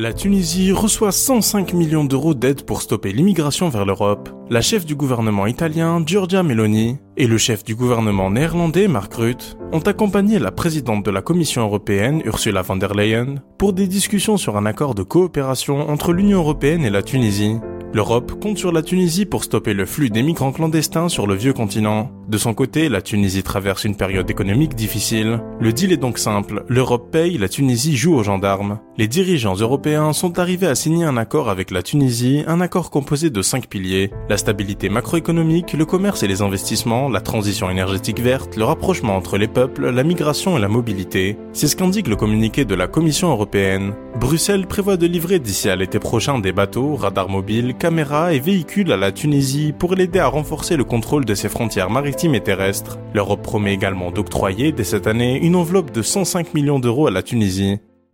La Tunisie reçoit 105 millions d'euros d'aide pour stopper l'immigration vers l'Europe. La chef du gouvernement italien, Giorgia Meloni, et le chef du gouvernement néerlandais, Mark Rutte, ont accompagné la présidente de la Commission européenne, Ursula von der Leyen, pour des discussions sur un accord de coopération entre l'Union européenne et la Tunisie. L'Europe compte sur la Tunisie pour stopper le flux des migrants clandestins sur le vieux continent. De son côté, la Tunisie traverse une période économique difficile. Le deal est donc simple, l'Europe paye, la Tunisie joue aux gendarmes. Les dirigeants européens sont arrivés à signer un accord avec la Tunisie, un accord composé de cinq piliers. La stabilité macroéconomique, le commerce et les investissements, la transition énergétique verte, le rapprochement entre les peuples, la migration et la mobilité. C'est ce qu'indique le communiqué de la Commission européenne. Bruxelles prévoit de livrer d'ici à l'été prochain des bateaux, radars mobiles, caméras et véhicules à la Tunisie pour l'aider à renforcer le contrôle de ses frontières maritimes et terrestres. L'Europe promet également d'octroyer dès cette année une enveloppe de 105 millions d'euros à la Tunisie.